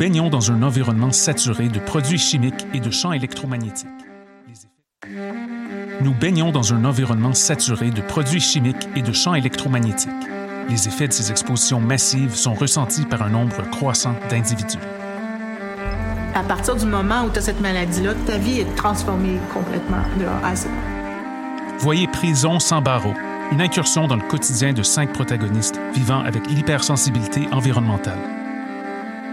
baignons dans un environnement saturé de produits chimiques et de champs électromagnétiques. Nous baignons dans un environnement saturé de produits chimiques et de champs électromagnétiques. Les effets de ces expositions massives sont ressentis par un nombre croissant d'individus. À partir du moment où tu as cette maladie-là, ta vie est transformée complètement de A à Z. Voyez Prison sans barreaux, une incursion dans le quotidien de cinq protagonistes vivant avec l'hypersensibilité environnementale.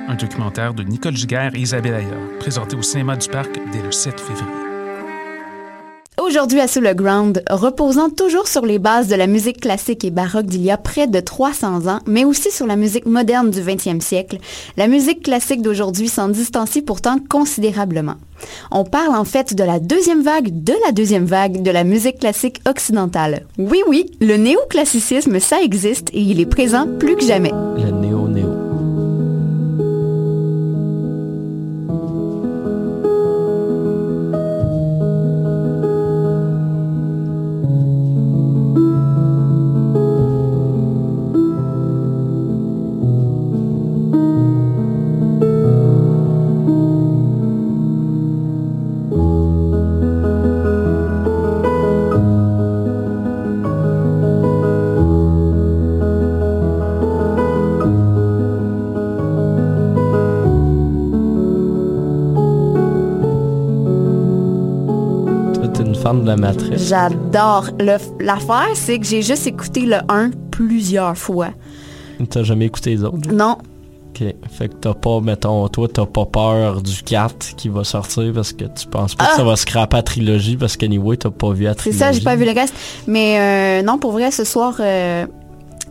Un documentaire de Nicole Giguère et Isabelle Ayer, présenté au cinéma du Parc dès le 7 février. Aujourd'hui à Sous le Ground, reposant toujours sur les bases de la musique classique et baroque d'il y a près de 300 ans, mais aussi sur la musique moderne du 20e siècle, la musique classique d'aujourd'hui s'en distancie pourtant considérablement. On parle en fait de la deuxième vague de la deuxième vague de la musique classique occidentale. Oui, oui, le néoclassicisme, ça existe et il est présent plus que jamais. Le. J'adore. Le- L'affaire, c'est que j'ai juste écouté le 1 plusieurs fois. T'as jamais écouté les autres? Non, Ok. Fait que t'as pas, mettons, toi, t'as pas peur du 4 qui va sortir parce que tu penses pas Ah! que ça va scraper la trilogie parce qu'anyway, t'as pas vu la c'est trilogie. ça, j'ai pas vu le reste. Mais euh, non, pour vrai, ce soir, euh,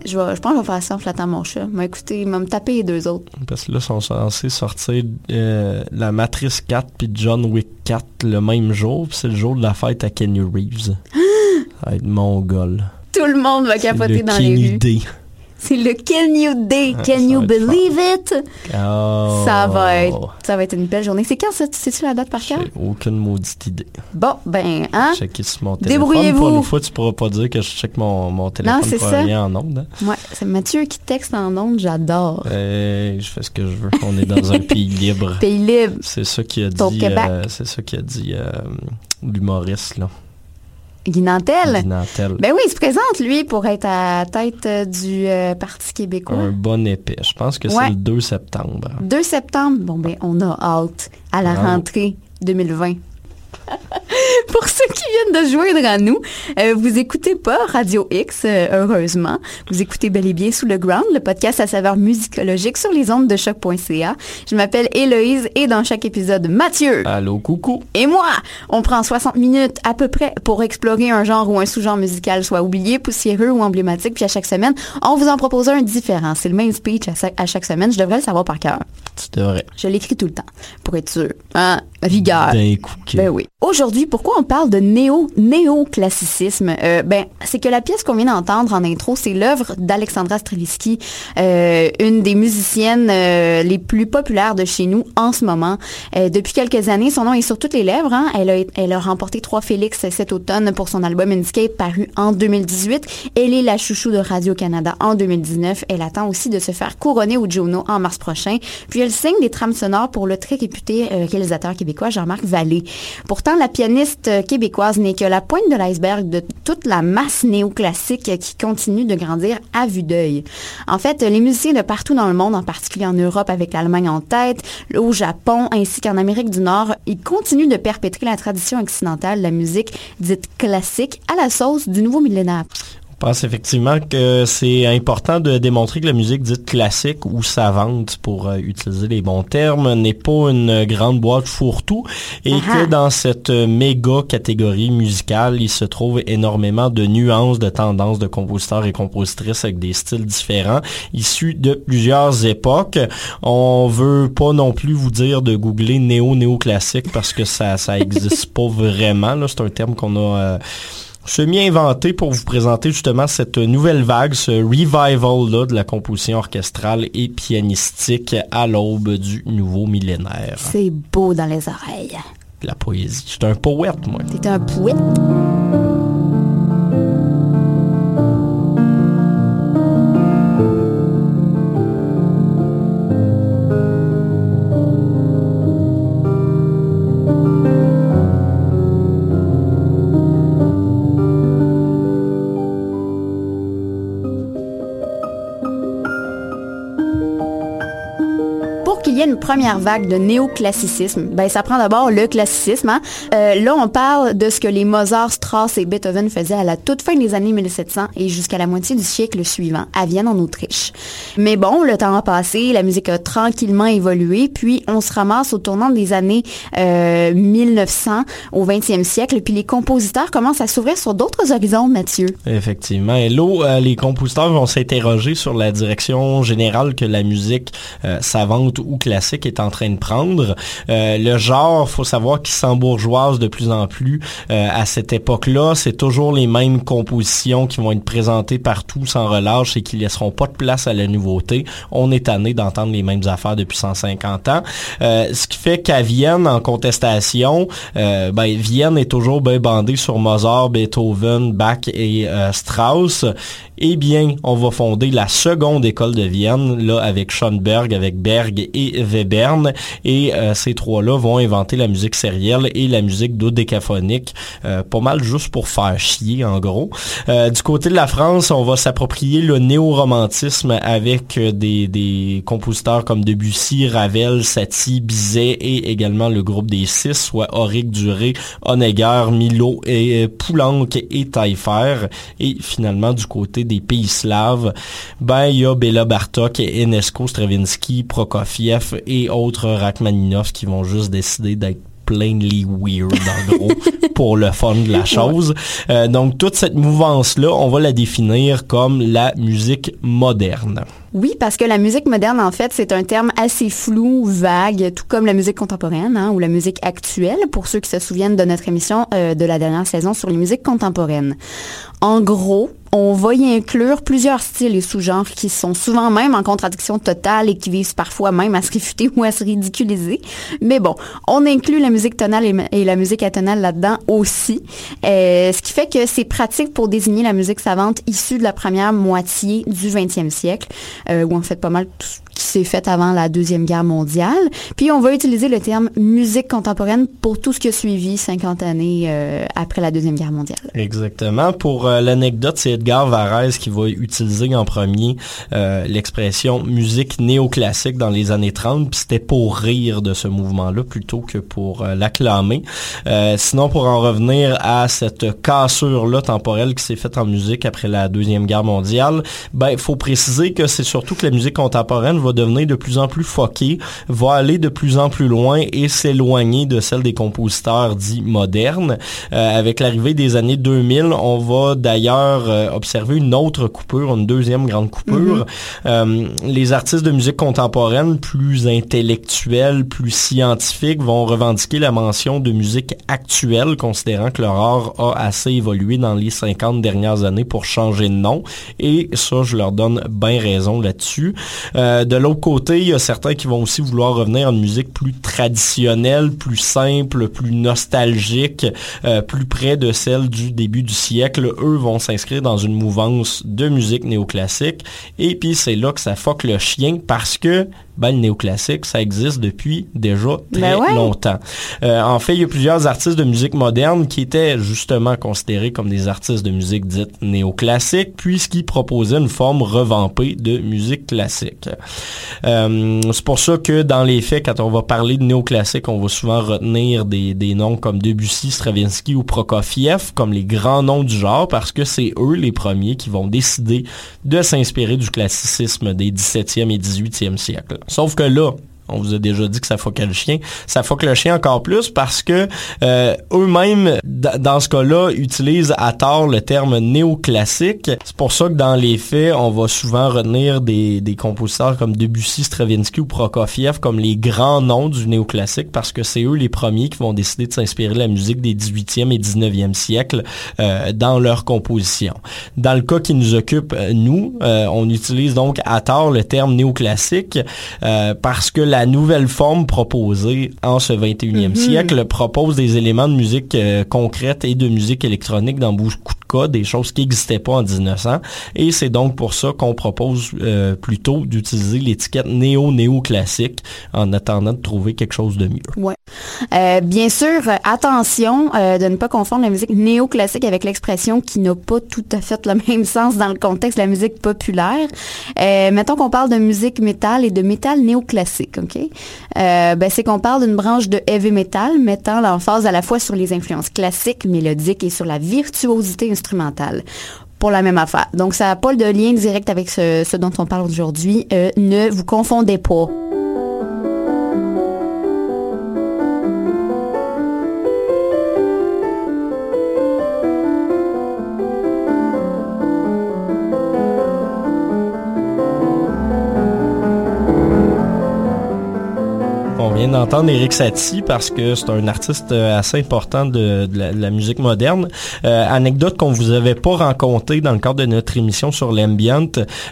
je, vais, je pense que je vais faire ça en flattant mon chat. M'a écouté, il va me taper les deux autres. Parce que là, ils sont censés sortir euh, la Matrice 4 puis John Wick 4 le même jour. puis c'est le jour de la fête à Kenny Reeves. ça va être mongol. Tout le monde va capoter le dans les rues. C'est le Can You Day? Can ça you believe it? Oh. Ça va être, ça va être une belle journée. C'est quand ça? Sais-tu la date par cœur? Aucune maudite idée. Bon, ben, hein? Checker sur mon téléphone. Débrouillez-vous. Pour une fois, tu pourras pas dire que je check mon, mon téléphone c'est pour ça. en onde. hein. Ouais, c'est Mathieu qui texte en ondes, j'adore. Euh, je fais ce que je veux. On est dans un pays libre. Pays libre. C'est ça qui a dit. Euh, c'est ça qui a dit euh, l'humoriste là. Guy Nantel. Guy Nantel. Ben oui, il se présente, lui, pour être à la tête euh, du euh, Parti québécois. Un bon épais. Je pense que Ouais. c'est le 2 septembre. 2 septembre, bon ben, on a hâte à la Bravo. rentrée 2020. Pour ceux qui viennent de joindre à nous, euh, vous écoutez pas Radio X, euh, heureusement. Vous écoutez bel et bien Sous le Ground, le podcast à saveur musicologique sur les ondes de choc.ca. Je m'appelle Héloïse et dans chaque épisode, Mathieu Allô, coucou. et moi, on prend 60 minutes à peu près pour explorer un genre ou un sous-genre musical, soit oublié, poussiéreux ou emblématique. Puis à chaque semaine, on vous en propose un différent. C'est le même speech à, chaque semaine. Je devrais le savoir par cœur. Tu devrais. Je l'écris tout le temps, pour être sûr. Hein? Rigueur. D'un coup. que- Ben oui. Aujourd'hui, pourquoi on parle de néo néoclassicisme? Euh, Ben, c'est que la pièce qu'on vient d'entendre en intro, c'est l'œuvre d'Alexandra Stravinsky, euh, une des musiciennes euh, les plus populaires de chez nous en ce moment. Euh, depuis quelques années, son nom est sur toutes les lèvres. hein. Elle, a, remporté trois Félix cet automne pour son album Inscape paru en 2018. Elle est la chouchou de Radio-Canada en 2019. Elle attend aussi de se faire couronner au Juno en mars prochain. Puis elle signe des trames sonores pour le très réputé réalisateur québécois Jean-Marc Vallée. Pourtant, la pianiste québécoise n'est que la pointe de l'iceberg de toute la masse néoclassique qui continue de grandir à vue d'œil. En fait, les musiciens de partout dans le monde, en particulier en Europe avec l'Allemagne en tête, au Japon ainsi qu'en Amérique du Nord, ils continuent de perpétrer la tradition occidentale de la musique dite classique à la sauce du nouveau millénaire. Je pense effectivement que c'est important de démontrer que la musique dite classique ou savante, pour euh, utiliser les bons termes, n'est pas une grande boîte fourre-tout et que dans cette méga catégorie musicale, il se trouve énormément de nuances, de tendances de compositeurs et compositrices avec des styles différents, issus de plusieurs époques. On veut pas non plus vous dire de googler néo-néoclassique parce que ça ça existe pas vraiment. là. C'est un terme qu'on a... euh, semi-inventé pour vous présenter justement cette nouvelle vague, ce revival-là de la composition orchestrale et pianistique à l'aube du nouveau millénaire. C'est beau dans les oreilles. La poésie. Je suis un poète, moi. T'es un poète. Première vague de néoclassicisme, ben ça prend d'abord le classicisme. Hein. Euh, là, on parle de ce que les Mozart, Strauss et Beethoven faisaient à la toute fin des années 1700 et jusqu'à la moitié du siècle suivant, à Vienne en Autriche. Mais bon, le temps a passé, la musique a tranquillement évolué, puis on se ramasse au tournant des années euh, 1900 au 20e siècle, puis les compositeurs commencent à s'ouvrir sur d'autres horizons, Mathieu. Effectivement. Et là, les compositeurs vont s'interroger sur la direction générale que la musique euh, savante ou classique est en train de prendre. Euh, le genre, faut savoir qu'il s'embourgeoise de plus en plus. Euh, à cette époque-là, c'est toujours les mêmes compositions qui vont être présentées partout sans relâche et qui laisseront pas de place à la nouveauté. On est tanné d'entendre les mêmes affaires depuis 150 ans. ce qui fait qu'à Vienne, en contestation, ben, Vienne est toujours bien bandée sur Mozart, Beethoven, Bach et Strauss. Eh bien, on va fonder la seconde école de Vienne, là, avec Schoenberg, avec Berg et Webern. Et euh, ces trois-là vont inventer la musique sérielle et la musique dodécaphonique, euh, pas mal juste pour faire chier, en gros. Euh, du côté de la France, on va s'approprier le néo-romantisme avec des, des compositeurs comme Debussy, Ravel, Satie, Bizet et également le groupe des six, soit Auric Duré, Honegger, Milo et Poulenc et Taillefer. Et finalement, du côté des pays slaves, ben il y Bartok, Enesco, Stravinsky, Prokofiev et autres Rachmaninoff qui vont juste décider d'être plainly weird en gros pour le fun de la chose. Euh, donc toute cette mouvance là, on va la définir comme la musique moderne. Oui, parce que la musique moderne, en fait, c'est un terme assez flou, vague, tout comme la musique contemporaine hein, ou la musique actuelle, pour ceux qui se souviennent de notre émission euh, de la dernière saison sur les musiques contemporaines. En gros, on va y inclure plusieurs styles et sous-genres qui sont souvent même en contradiction totale et qui visent parfois même à se réfuter ou à se ridiculiser. Mais bon, on inclut la musique tonale et, la musique atonale là-dedans aussi. Euh, ce qui fait que c'est pratique pour désigner la musique savante issue de la première moitié du 20e siècle, euh, où en fait pas mal tout qui s'est fait avant la Deuxième Guerre mondiale. Puis on va utiliser le terme musique contemporaine pour tout ce qui a suivi 50 années euh, après la Deuxième Guerre mondiale. Exactement. Pour l'anecdote, c'est Edgar Varese qui va utiliser en premier euh, l'expression musique néoclassique dans les années 30, puis c'était pour rire de ce mouvement-là plutôt que pour l'acclamer. sinon, pour en revenir à cette cassure-là temporelle qui s'est faite en musique après la Deuxième Guerre mondiale, ben, il faut préciser que c'est surtout que la musique contemporaine va devenir de plus en plus foqué, va aller de plus en plus loin et s'éloigner de celle des compositeurs dits modernes. Euh, avec l'arrivée des années 2000, on va d'ailleurs euh, observer une autre coupure, une deuxième grande coupure. Mm-hmm. Euh, les artistes de musique contemporaine, plus intellectuels, plus scientifiques, vont revendiquer la mention de musique actuelle, considérant que leur art a assez évolué dans les 50 dernières années pour changer de nom. Et ça, je leur donne bien raison là-dessus. de de l'autre côté, il y a certains qui vont aussi vouloir revenir à une musique plus traditionnelle, plus simple, plus nostalgique, euh, plus près de celle du début du siècle. Eux vont s'inscrire dans une mouvance de musique néoclassique. Et puis c'est là que ça foque le chien parce que ben, le néoclassique, ça existe depuis déjà très ben longtemps. Euh, en fait, il y a plusieurs artistes de musique moderne qui étaient justement considérés comme des artistes de musique dite néoclassique, puisqu'ils proposaient une forme revampée de musique classique. Euh, c'est pour ça que dans les faits, quand on va parler de néoclassique, on va souvent retenir des, des noms comme Debussy, Stravinsky ou Prokofiev comme les grands noms du genre, parce que c'est eux les premiers qui vont décider de s'inspirer du classicisme des 17e et 18e siècles. Sauf que là, on vous a déjà dit que ça foquait le chien. Ça foque le chien encore plus parce que euh, eux-mêmes, dans ce cas-là, utilisent à tort le terme néoclassique. C'est pour ça que dans les faits, on va souvent retenir des, des compositeurs comme Debussy, Stravinsky ou Prokofiev comme les grands noms du néoclassique parce que c'est eux les premiers qui vont décider de s'inspirer de la musique des 18e et 19e siècles euh, dans leur composition. Dans le cas qui nous occupe, euh, nous, on utilise donc à tort le terme néoclassique parce que la la nouvelle forme proposée en ce 21e mhm. siècle propose des éléments de musique euh, concrète et de musique électronique dans beaucoup de cas, des choses qui n'existaient pas en 1900. Et c'est donc pour ça qu'on propose euh, plutôt d'utiliser l'étiquette néo-néo-classique en attendant de trouver quelque chose de mieux. Ouais. Euh, bien sûr, attention de ne pas confondre la musique néoclassique avec l'expression qui n'a pas tout à fait le même sens dans le contexte de la musique populaire. mettons qu'on parle de musique métal et de métal néoclassique, ok? Ben, c'est qu'on parle d'une branche de heavy metal mettant l'emphase à la fois sur les influences classiques, mélodiques et sur la virtuosité instrumentale pour la même affaire. Donc, ça n'a pas de lien direct avec ce, ce dont on parle aujourd'hui. ne vous confondez pas. D'entendre Eric Satie parce que c'est un artiste euh, assez important de, la, musique moderne. Euh, anecdote qu'on vous avait pas rencontré dans le cadre de notre émission sur l'ambient,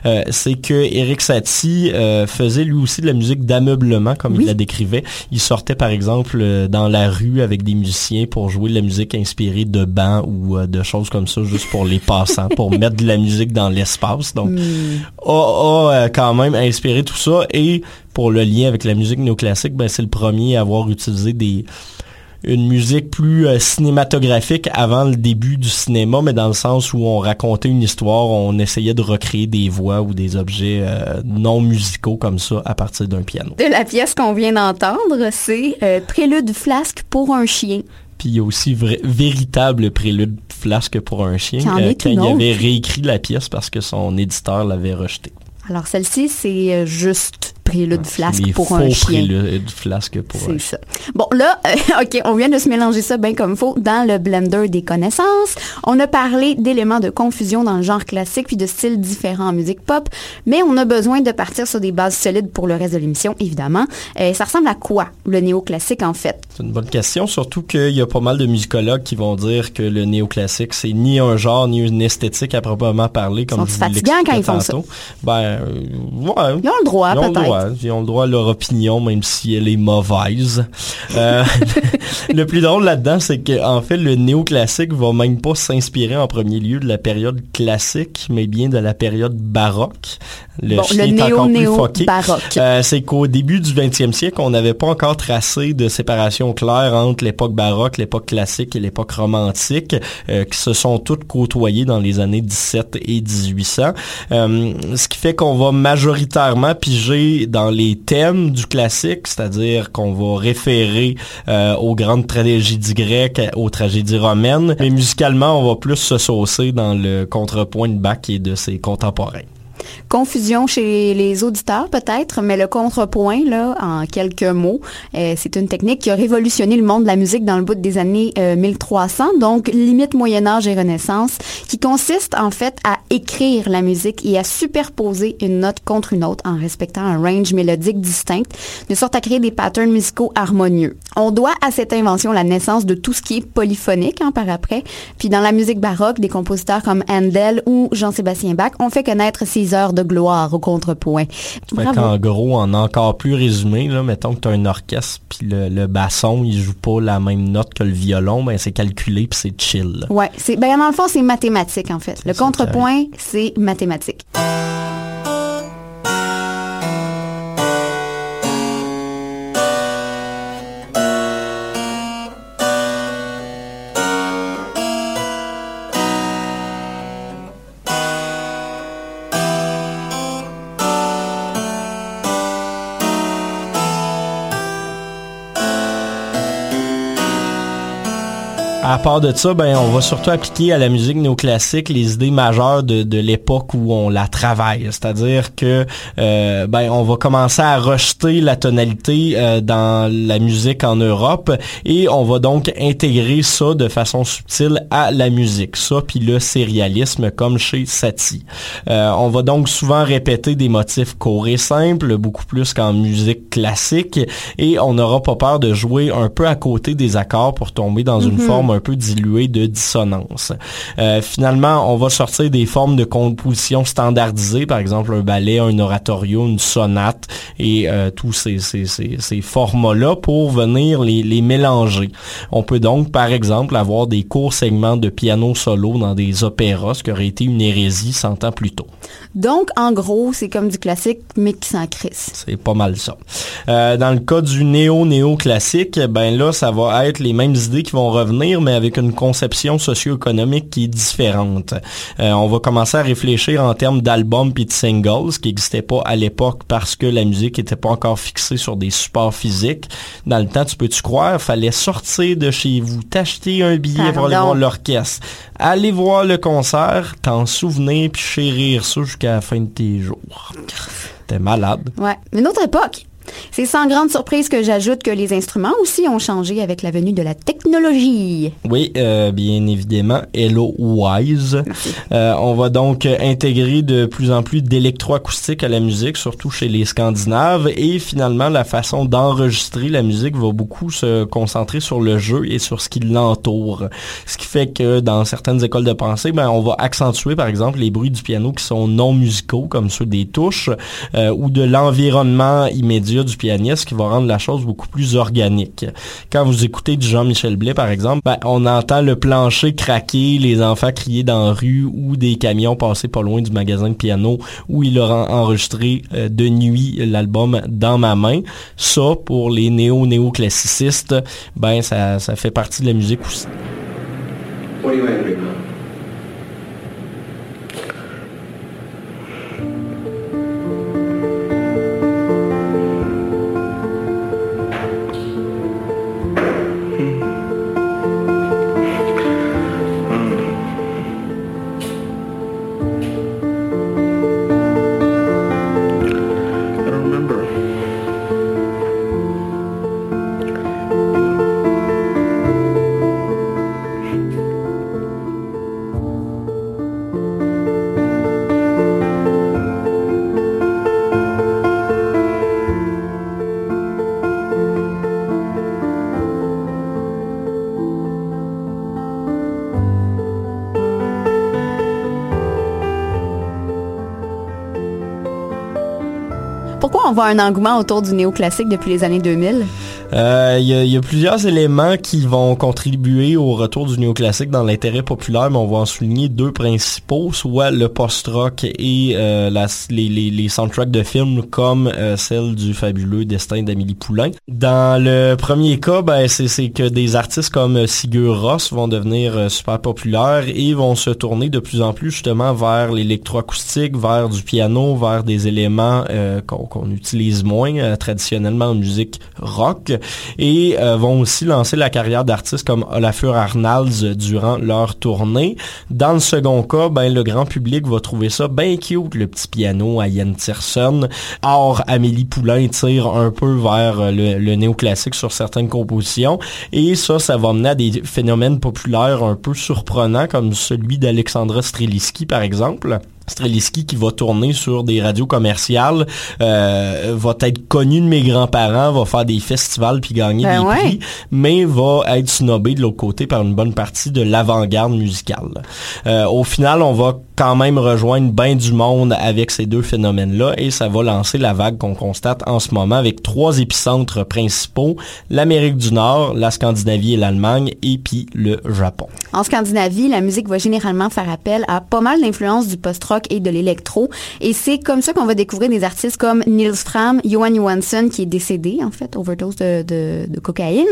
euh, c'est que Eric Satie faisait lui aussi de la musique d'ameublement comme il la décrivait. Il sortait par exemple dans la rue avec des musiciens pour jouer de la musique inspirée de bancs ou de choses comme ça juste pour les passants, pour mettre de la musique dans l'espace. Donc, a, quand même inspiré tout ça et pour le lien avec la musique néoclassique, ben, c'est le premier à avoir utilisé des une musique plus euh, cinématographique avant le début du cinéma, mais dans le sens où on racontait une histoire, on essayait de recréer des voix ou des objets euh, non musicaux comme ça à partir d'un piano. De la pièce qu'on vient d'entendre, c'est euh, Prélude flasque pour un chien. Puis il y a aussi vrai, véritable prélude flasque pour un chien quand il avait réécrit la pièce parce que son éditeur l'avait rejeté. Alors celle-ci, c'est juste prélude flasque pour un chien. prélude flasque pour un chien. ça. Bon, là, euh, OK, on vient de se mélanger ça bien comme il faut dans le blender des connaissances. On a parlé d'éléments de confusion dans le genre classique puis de styles différents en musique pop, mais on a besoin de partir sur des bases solides pour le reste de l'émission, évidemment. Euh, ça ressemble à quoi, le néoclassique, en fait? C'est une bonne question, surtout qu'il y a pas mal de musicologues qui vont dire que le néoclassique, c'est ni un genre, ni une esthétique à proprement parler, comme Ils sont fatigants quand ils font ça. Ben, euh, ouais. Ils ont le droit, peut-être. Ils ont le droit à leur opinion, même si elle est mauvaise. Euh, le plus drôle là-dedans, c'est qu'en fait, le néoclassique va même pas s'inspirer en premier lieu de la période classique, mais bien de la période baroque. Le, néo, néo baroque. Euh, c'est qu'au début du 20e siècle, on n'avait pas encore tracé de séparation claire entre l'époque baroque, l'époque classique et l'époque romantique, euh, qui se sont toutes côtoyées dans les années 17 et 1800. ce qui fait qu'on va majoritairement piger dans les thèmes du classique, c'est-à-dire qu'on va référer euh, aux grandes tragédies grecques, aux tragédies romaines, mais musicalement, on va plus se saucer dans le contrepoint de Bach et de ses contemporains. Confusion chez les auditeurs peut-être, mais le contrepoint, là, en quelques mots, euh, c'est une technique qui a révolutionné le monde de la musique dans le bout des années 1300, euh, donc limite Moyen Âge et Renaissance, qui consiste en fait à écrire la musique et à superposer une note contre une autre en respectant un range mélodique distinct, de sorte à créer des patterns musicaux harmonieux. On doit à cette invention la naissance de tout ce qui est polyphonique hein, par après, puis dans la musique baroque, des compositeurs comme Handel ou Jean-Sébastien Bach ont fait connaître ces heures de gloire au contrepoint. En gros, en encore plus résumé, là, mettons que tu as un orchestre, puis le, basson, il joue pas la même note que le violon, ben c'est calculé, puis c'est chill. Ouais, c'est ben dans le fond, c'est mathématique en fait. Le contrepoint, c'est mathématique. À part de ça, ben on va surtout appliquer à la musique néoclassique les idées majeures de, de l'époque où on la travaille. C'est-à-dire que euh, ben on va commencer à rejeter la tonalité euh, dans la musique en Europe et on va donc intégrer ça de façon subtile à la musique. Ça puis le sérialisme comme chez Satie. Euh, on va donc souvent répéter des motifs courts et simples, beaucoup plus qu'en musique classique et on n'aura pas peur de jouer un peu à côté des accords pour tomber dans une mm-hmm. forme un peu dilué de dissonance. Euh, finalement, on va sortir des formes de composition standardisées, par exemple un ballet, un oratorio, une sonate et euh, tous ces, ces, ces, ces formats-là pour venir les, les mélanger. On peut donc, par exemple, avoir des courts segments de piano solo dans des opéras, ce qui aurait été une hérésie 100 ans plus tôt. Donc, en gros, c'est comme du classique, mais qui s'en crisse. C'est pas mal ça. Euh, dans le cas du néo-néo-classique, ben là, ça va être les mêmes idées qui vont revenir, mais avec une conception socio-économique qui est différente. Euh, on va commencer à réfléchir en termes d'albums puis de singles, qui n'existaient pas à l'époque parce que la musique n'était pas encore fixée sur des supports physiques. Dans le temps, tu peux-tu croire, fallait sortir de chez vous, t'acheter un billet pour aller voir l'orchestre, aller voir le concert, t'en souvenir puis chérir ça jusqu'à la fin de tes jours. T'es malade. Ouais. Une autre époque. C'est sans grande surprise que j'ajoute que les instruments aussi ont changé avec la venue de la technologie. Oui, euh, bien évidemment, Hello Wise. Euh, on va donc intégrer de plus en plus d'électroacoustique à la musique, surtout chez les Scandinaves, et finalement la façon d'enregistrer la musique va beaucoup se concentrer sur le jeu et sur ce qui l'entoure. Ce qui fait que dans certaines écoles de pensée, ben, on va accentuer par exemple les bruits du piano qui sont non musicaux, comme ceux des touches, euh, ou de l'environnement immédiat du pianiste qui va rendre la chose beaucoup plus organique. Quand vous écoutez du Jean-Michel Blais, par exemple, ben, on entend le plancher craquer, les enfants crier dans la rue ou des camions passer pas loin du magasin de piano où il aura enregistré euh, de nuit l'album Dans ma main. Ça, pour les néo-néo-classicistes, ben, ça, fait partie de la musique aussi. On voit un engouement autour du néoclassique depuis les années 2000? Euh, Il y, a, y a plusieurs éléments qui vont contribuer au retour du néoclassique dans l'intérêt populaire, mais on va en souligner deux principaux, soit le post-rock et euh, les, soundtracks de films comme euh, celle du fabuleux Destin d'Amélie Poulain. Dans le premier cas, ben, c'est que des artistes comme euh, Sigur Rós vont devenir euh, super populaires et vont se tourner de plus en plus justement vers l'électroacoustique, vers du piano, vers des éléments euh, qu'on utilise moins euh, traditionnellement en musique rock et euh, vont aussi lancer la carrière d'artistes comme Olafur Arnalds durant leur tournée. Dans le second cas, ben, le grand public va trouver ça bien cute, le petit piano à Ian Tiersen. Or, Amélie Poulain tire un peu vers le, le néoclassique sur certaines compositions et ça, ça va mener à des phénomènes populaires un peu surprenants comme celui d'Alexandra Streliski par exemple. Streliski qui va tourner sur des radios commerciales, euh, va être connu de mes grands-parents, va faire des festivals puis gagner Ben des ouais. prix, mais va être snobé de l'autre côté par une bonne partie de l'avant-garde musicale. Euh, au final, on va quand même rejoindre bien du monde avec ces deux phénomènes-là et ça va lancer la vague qu'on constate en ce moment avec trois épicentres principaux, l'Amérique du Nord, la Scandinavie et l'Allemagne et puis le Japon. En Scandinavie, la musique va généralement faire appel à pas mal d'influences du post-rock et de l'électro. Et c'est comme ça qu'on va découvrir des artistes comme Nils Fram, Johan Johansson, qui est décédé, en fait, overdose de, de, cocaïne,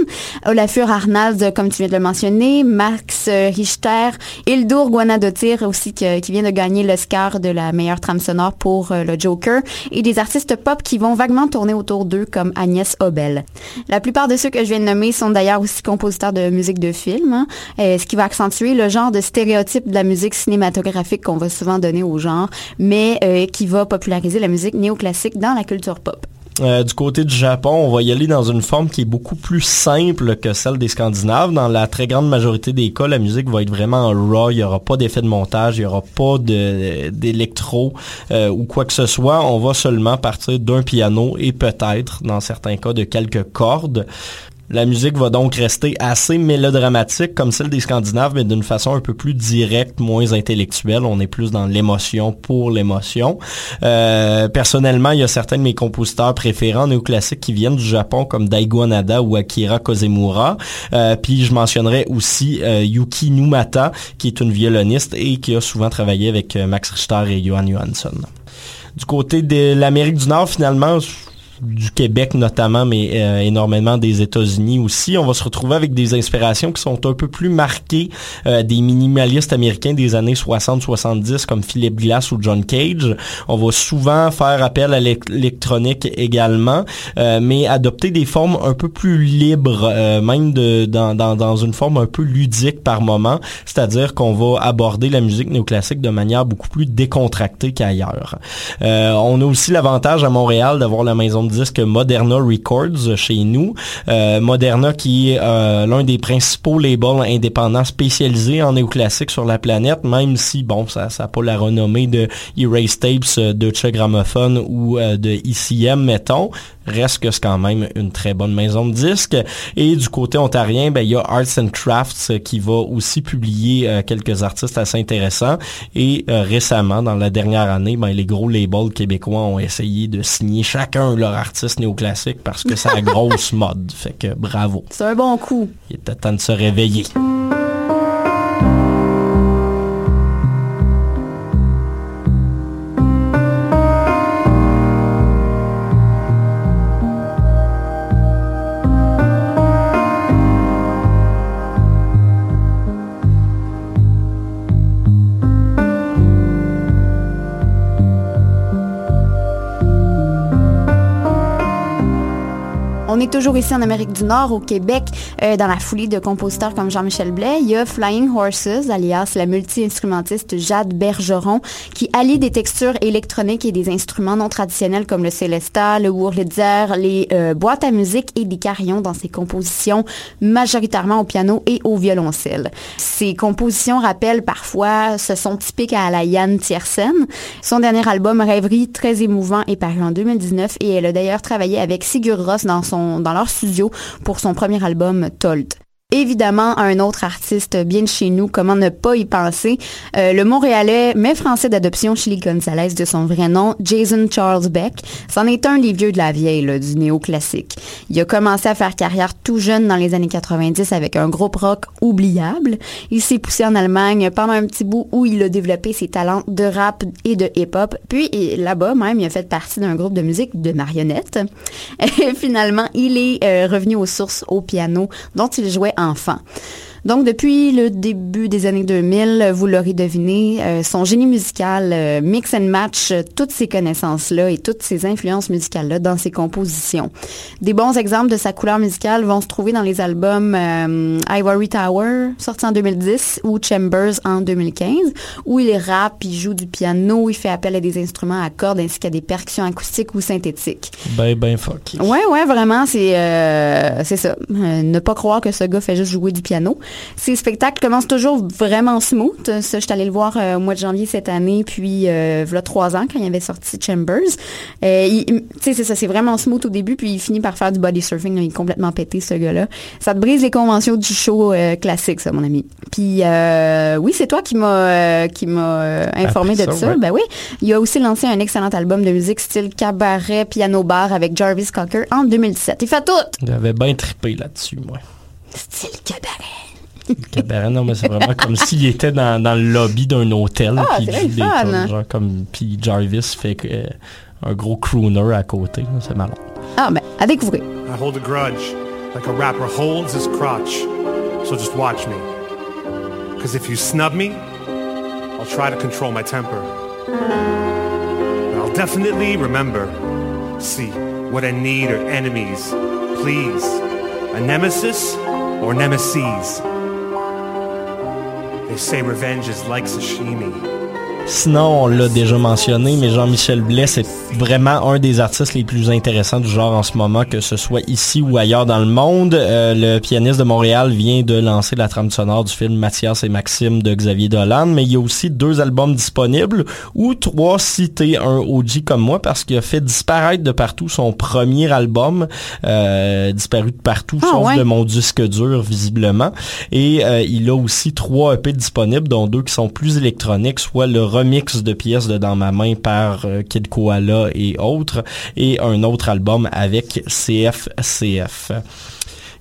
Olafur Arnalds, comme tu viens de le mentionner, Max Richter, Hildur Guanadotir aussi, qui vient de gagner l'Oscar de la meilleure trame sonore pour euh, le Joker, et des artistes pop qui vont vaguement tourner autour d'eux, comme Agnès Obel. La plupart de ceux que je viens de nommer sont d'ailleurs aussi compositeurs de musique de film, hein, euh, ce qui va accentuer le genre de stéréotype de la musique cinématographique qu'on va souvent donner genre, mais euh, qui va populariser la musique néoclassique dans la culture pop. Euh, du côté du Japon, on va y aller dans une forme qui est beaucoup plus simple que celle des Scandinaves. Dans la très grande majorité des cas, la musique va être vraiment raw. Il n'y aura pas d'effet de montage, il n'y aura pas d'électro euh, ou quoi que ce soit. On va seulement partir d'un piano et peut-être, dans certains cas, de quelques cordes. La musique va donc rester assez mélodramatique comme celle des Scandinaves, mais d'une façon un peu plus directe, moins intellectuelle. On est plus dans l'émotion pour l'émotion. Euh, personnellement, il y a certains de mes compositeurs préférés néoclassiques qui viennent du Japon, comme Daigo Anada ou Akira Kozemura. Euh, puis je mentionnerai aussi euh, Yuki Numata, qui est une violoniste et qui a souvent travaillé avec Max Richter et Johan Johansson. Du côté de l'Amérique du Nord, finalement, du Québec notamment, mais euh, énormément des États-Unis aussi. On va se retrouver avec des inspirations qui sont un peu plus marquées euh, des minimalistes américains des années 60-70 comme Philip Glass ou John Cage. On va souvent faire appel à l'électronique également, euh, mais adopter des formes un peu plus libres, même de, dans, dans, dans, une forme un peu ludique par moment, c'est-à-dire qu'on va aborder la musique néoclassique de manière beaucoup plus décontractée qu'ailleurs. on a aussi l'avantage à Montréal d'avoir la maison de disque Moderna Records chez nous. Euh, Moderna qui est euh, l'un des principaux labels indépendants spécialisés en néoclassique sur la planète, même si, bon, ça n'a pas la renommée de Erase Tapes, de Che Gramophone ou euh, de ICM, mettons reste que c'est quand même une très bonne maison de disques. Et du côté ontarien, ben, il y a Arts and Crafts qui va aussi publier quelques artistes assez intéressants. Et récemment, dans la dernière année, ben, les gros labels québécois ont essayé de signer chacun leur artiste néoclassique parce que c'est la grosse mode. Fait que bravo. C'est un bon coup. Il était temps de se réveiller. Est toujours ici en Amérique du Nord, au Québec, euh, dans la foulée de compositeurs comme Jean-Michel Blais. Il y a Flying Horses, alias la multi-instrumentiste Jade Bergeron, qui allie des textures électroniques et des instruments non traditionnels comme le Célesta, le Wurlitzer, les euh, boîtes à musique et des carillons dans ses compositions, majoritairement au piano et au violoncelle. Ses compositions rappellent parfois ce son typique à la Yann Tiersen. Son dernier album, Rêverie, très émouvant, est paru en 2019 et elle a d'ailleurs travaillé avec Sigur Ross dans son dans leur studio pour son premier album Tolt évidemment un autre artiste bien de chez nous, comment ne pas y penser, euh, le Montréalais, mais français d'adoption Chili Gonzalez de son vrai nom, Jason Charles Beck. C'en est un des vieux de la vieille, là, du néo-classique. Il a commencé à faire carrière tout jeune dans les années 90 avec un groupe rock oubliable. Il s'est poussé en Allemagne pendant un petit bout où il a développé ses talents de rap et de hip-hop. Puis là-bas même, il a fait partie d'un groupe de musique de marionnettes. Et finalement, il est euh, revenu aux sources au piano dont il jouait enfant. Donc, depuis le début des années 2000, vous l'aurez deviné, euh, son génie musical euh, mix and match euh, toutes ces connaissances-là et toutes ces influences musicales-là dans ses compositions. Des bons exemples de sa couleur musicale vont se trouver dans les albums Ivory Tower, sorti en 2010, ou Chambers en 2015, où il rappe, il joue du piano, il fait appel à des instruments à cordes ainsi qu'à des percussions acoustiques ou synthétiques. Ben, ben, fuck. Ouais, ouais, vraiment, c'est c'est ça. ne pas croire que ce gars fait juste jouer du piano. Ces spectacles commencent toujours vraiment smooth. Ça, je suis allée le voir euh, au mois de janvier cette année, puis euh, voilà trois ans quand il avait sorti Chambers. Euh, tu sais, c'est ça, c'est vraiment smooth au début, puis il finit par faire du body surfing. il est complètement pété, ce gars-là. Ça te brise les conventions du show classique, ça, mon ami. Puis oui, c'est toi qui m'a qui m'a informé de ça. Ben oui, il a aussi lancé un excellent album de musique style cabaret, piano bar avec Jarvis Cocker en 2017. Il fait tout. J'avais bien trippé là-dessus, moi. Style cabaret. Cabaret, non, mais c'est vraiment comme s'il était dans, dans, le lobby d'un hôtel. Ah, c'est des fun. genre comme, puis Jarvis fait euh, un gros crooner à côté. C'est malin. Ah, ben, à découvrir. I hold a grudge, like a rapper holds his crotch. So just watch me. Because if you snub me, I'll try to control my temper. But I'll definitely remember. See, what I need are enemies. Please. A nemesis or nemesis? They say revenge is like sashimi. Sinon, on l'a déjà mentionné, mais Jean-Michel Blais, c'est vraiment un des artistes les plus intéressants du genre en ce moment, que ce soit ici ou ailleurs dans le monde. Euh, le pianiste de Montréal vient de lancer la trame sonore du film Mathias et Maxime de Xavier Dolan, mais il y a aussi deux albums disponibles, ou trois cités, un OG comme moi, parce qu'il a fait disparaître de partout son premier album, euh, disparu de partout, Ah, sauf ouais. de mon disque dur, visiblement. Et euh, il a aussi trois EP disponibles, dont deux qui sont plus électroniques, soit le remix de pièces de Dans ma main par euh, Kid Koala et autres, et un autre album avec CFCF.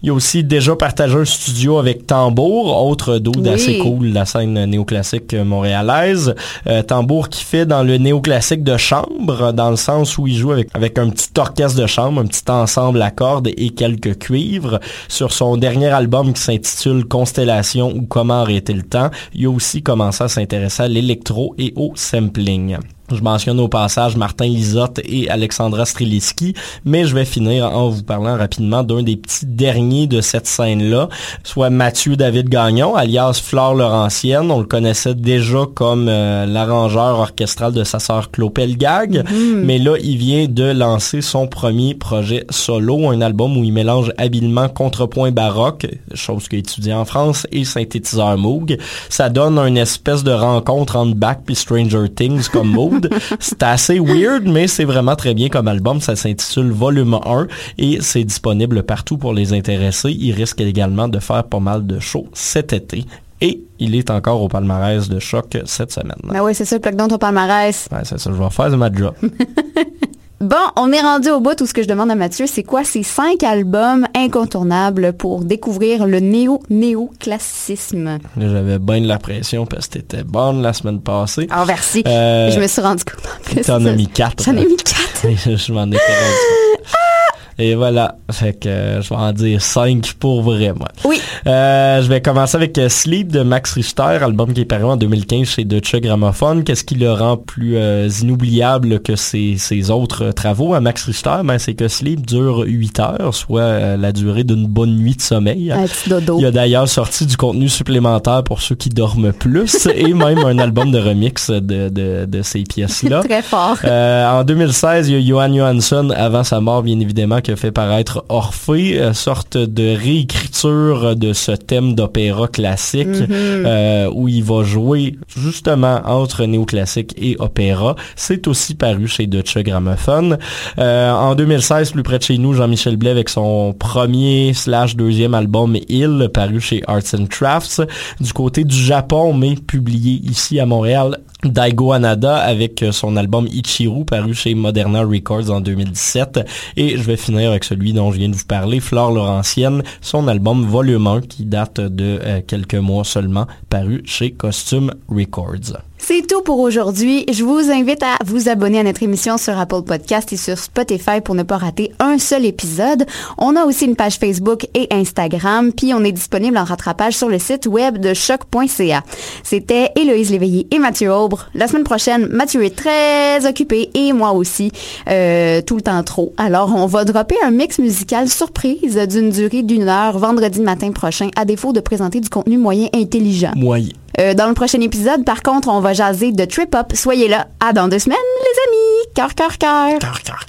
Il a aussi déjà partagé un studio avec Tambour, autre dude Oui. assez cool de la scène néoclassique montréalaise. Euh, Tambour qui fait dans le néoclassique de chambre, dans le sens où il joue avec, avec un petit orchestre de chambre, un petit ensemble à cordes et quelques cuivres. Sur son dernier album qui s'intitule Constellation ou Comment arrêter le temps, il a aussi commencé à s'intéresser à l'électro et au sampling. Je mentionne au passage Martin Lisotte et Alexandra Streliski, mais je vais finir en vous parlant rapidement d'un des petits derniers de cette scène-là, soit Mathieu David Gagnon, alias Flore Laurentienne. On le connaissait déjà comme euh, l'arrangeur orchestral de sa sœur Claude Pelgag, mais là, il vient de lancer son premier projet solo, un album où il mélange habilement contrepoint baroque, chose qu'il a étudié en France, et synthétiseur Moog. Ça donne une espèce de rencontre entre Bach et Stranger Things comme mood. C'est assez weird, mais c'est vraiment très bien comme album. Ça s'intitule Volume 1 et c'est disponible partout pour les intéressés. Il risque également de faire pas mal de shows cet été. Et il est encore au palmarès de choc cette semaine. Ben oui, c'est ça, plug dans ton palmarès. C'est ça, je vais faire de ma job. Bon, on est rendu au bout. Tout ce que je demande à Mathieu, c'est quoi ces cinq albums incontournables pour découvrir le néo-néo-classicisme? J'avais bien de la pression parce que t'étais bonne la semaine passée. Alors, merci. Euh, je me suis rendu compte en plus. T'en as mis quatre. J'en ai mis quatre. je m'en ai pas rendu compte. Et voilà, fait que euh, je vais en dire 5 pour vrai, moi. Oui. Euh, je vais commencer avec euh, Sleep de Max Richter, album qui est paru en 2015 chez Deutsche Grammophon. Qu'est-ce qui le rend plus euh, inoubliable que ses, ses autres travaux à Max Richter? Ben, c'est que Sleep dure 8 heures, soit la durée d'une bonne nuit de sommeil. Un petit dodo. Il a d'ailleurs sorti du contenu supplémentaire pour ceux qui dorment plus et même un album de remix de, de, de ces pièces-là. Très fort. En 2016, il y a Johan Johansson, avant sa mort bien évidemment, qui a fait paraître Orphée, euh, sorte de réécriture de ce thème d'opéra classique, euh, où il va jouer justement entre néoclassique et opéra. C'est aussi paru chez Deutsche Grammophon. Euh, en 2016, plus près de chez nous, Jean-Michel Blais avec son premier slash deuxième album Il, paru chez Arts and Crafts. Du côté du Japon, mais publié ici à Montréal Daigo Anada avec son album Ichiru paru chez Moderna Records en 2017 et je vais finir avec celui dont je viens de vous parler, Flore Laurentienne, son album Volume 1 qui date de euh, quelques mois seulement paru chez Costume Records. C'est tout pour aujourd'hui. Je vous invite à vous abonner à notre émission sur Apple Podcast et sur Spotify pour ne pas rater un seul épisode. On a aussi une page Facebook et Instagram, puis on est disponible en rattrapage sur le site web de choc.ca. C'était Héloïse Léveillé et Mathieu Aubre. La semaine prochaine, Mathieu est très occupé et moi aussi, euh, tout le temps trop. Alors, on va dropper un mix musical surprise d'une durée d'une heure vendredi matin prochain, à défaut de présenter du contenu moyen intelligent. Moyen. Euh, dans le prochain épisode, par contre, on va jaser de Trip Up. Soyez là. À dans deux semaines, les amis. Cœur, cœur, cœur, cœur, cœur.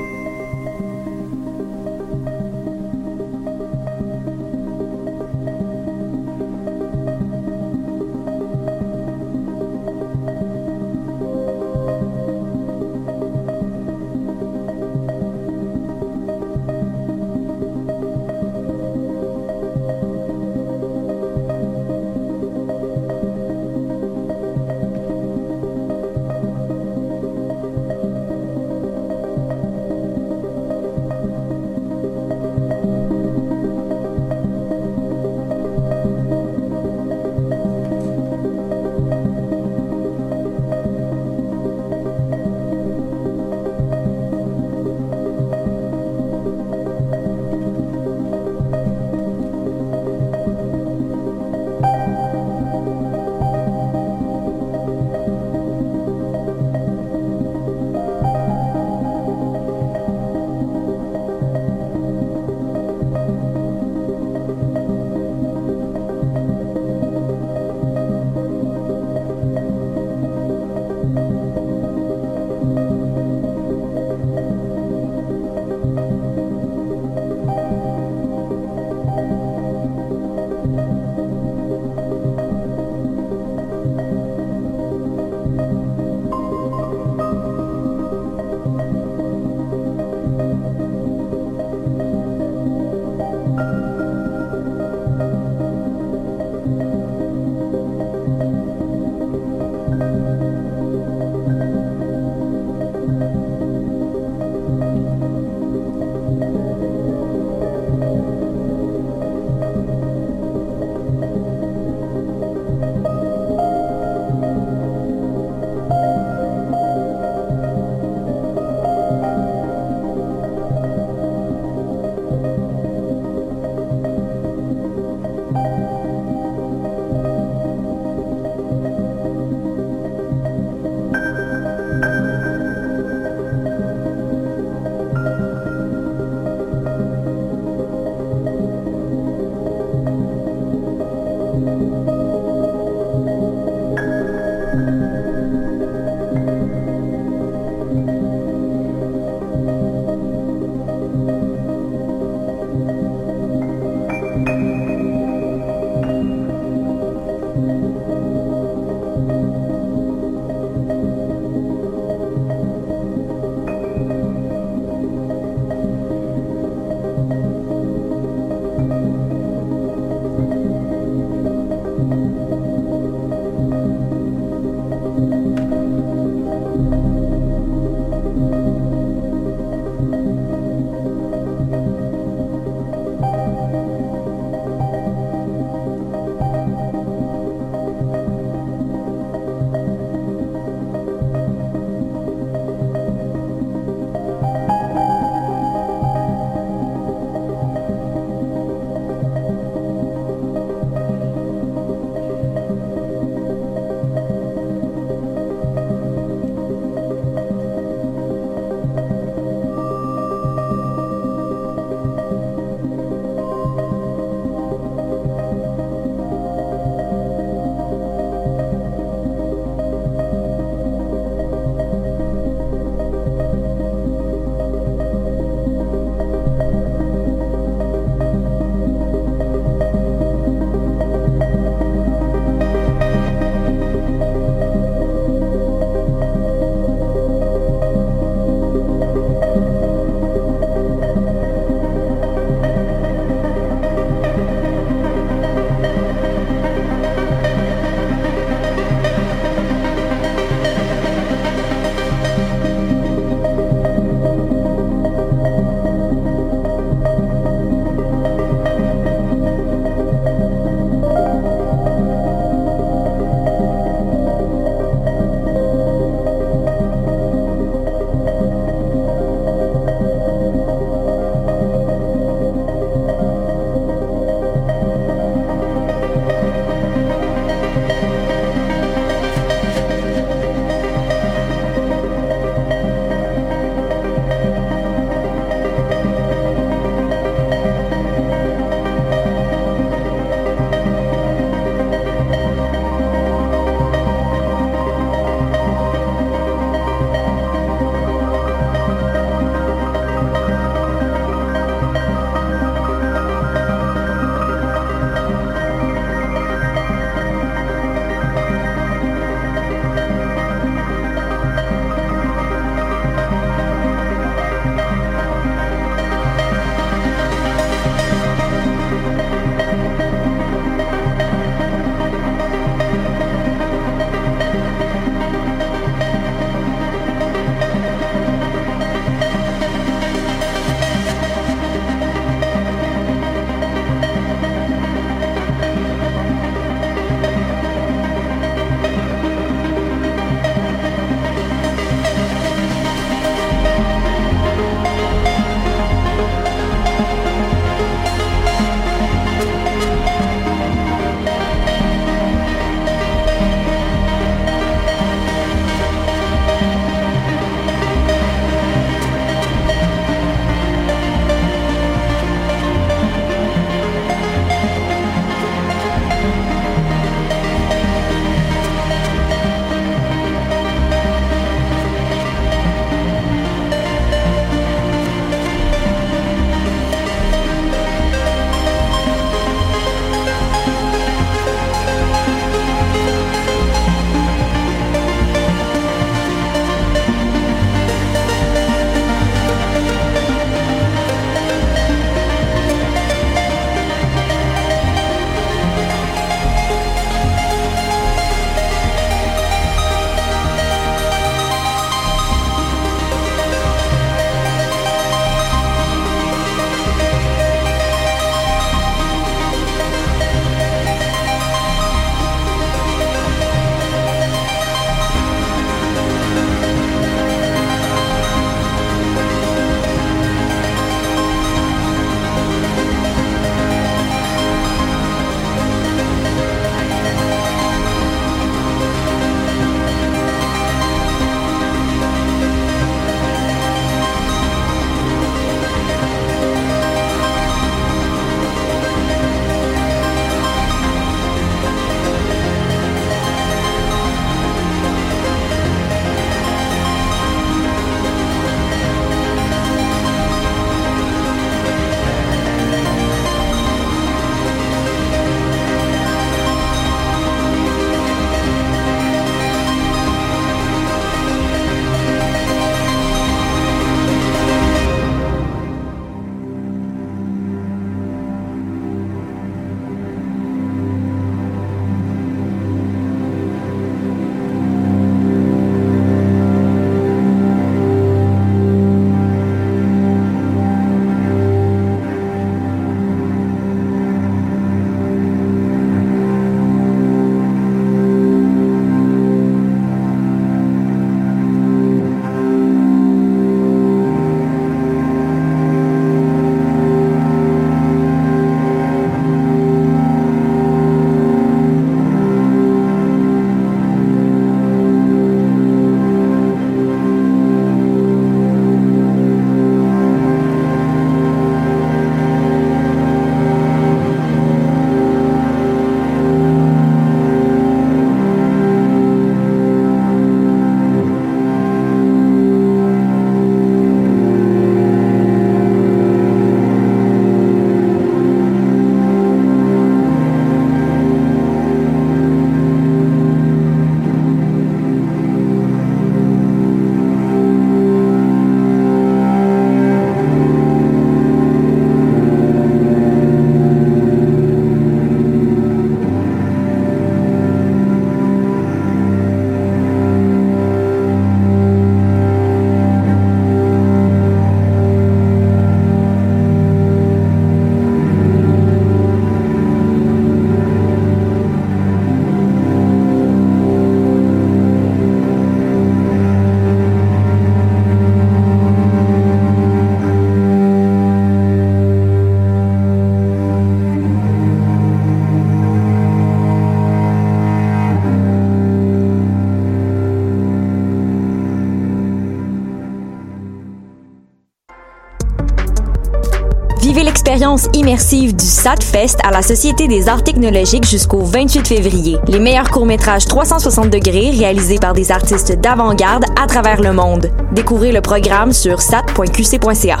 Immersive du SATFest à la Société des arts technologiques jusqu'au 28 février. Les meilleurs courts-métrages 360 degrés réalisés par des artistes d'avant-garde à travers le monde. Découvrez le programme sur sat.qc.ca.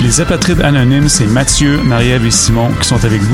Les apatrides anonymes, c'est Mathieu, Marie-Ève et Simon qui sont avec vous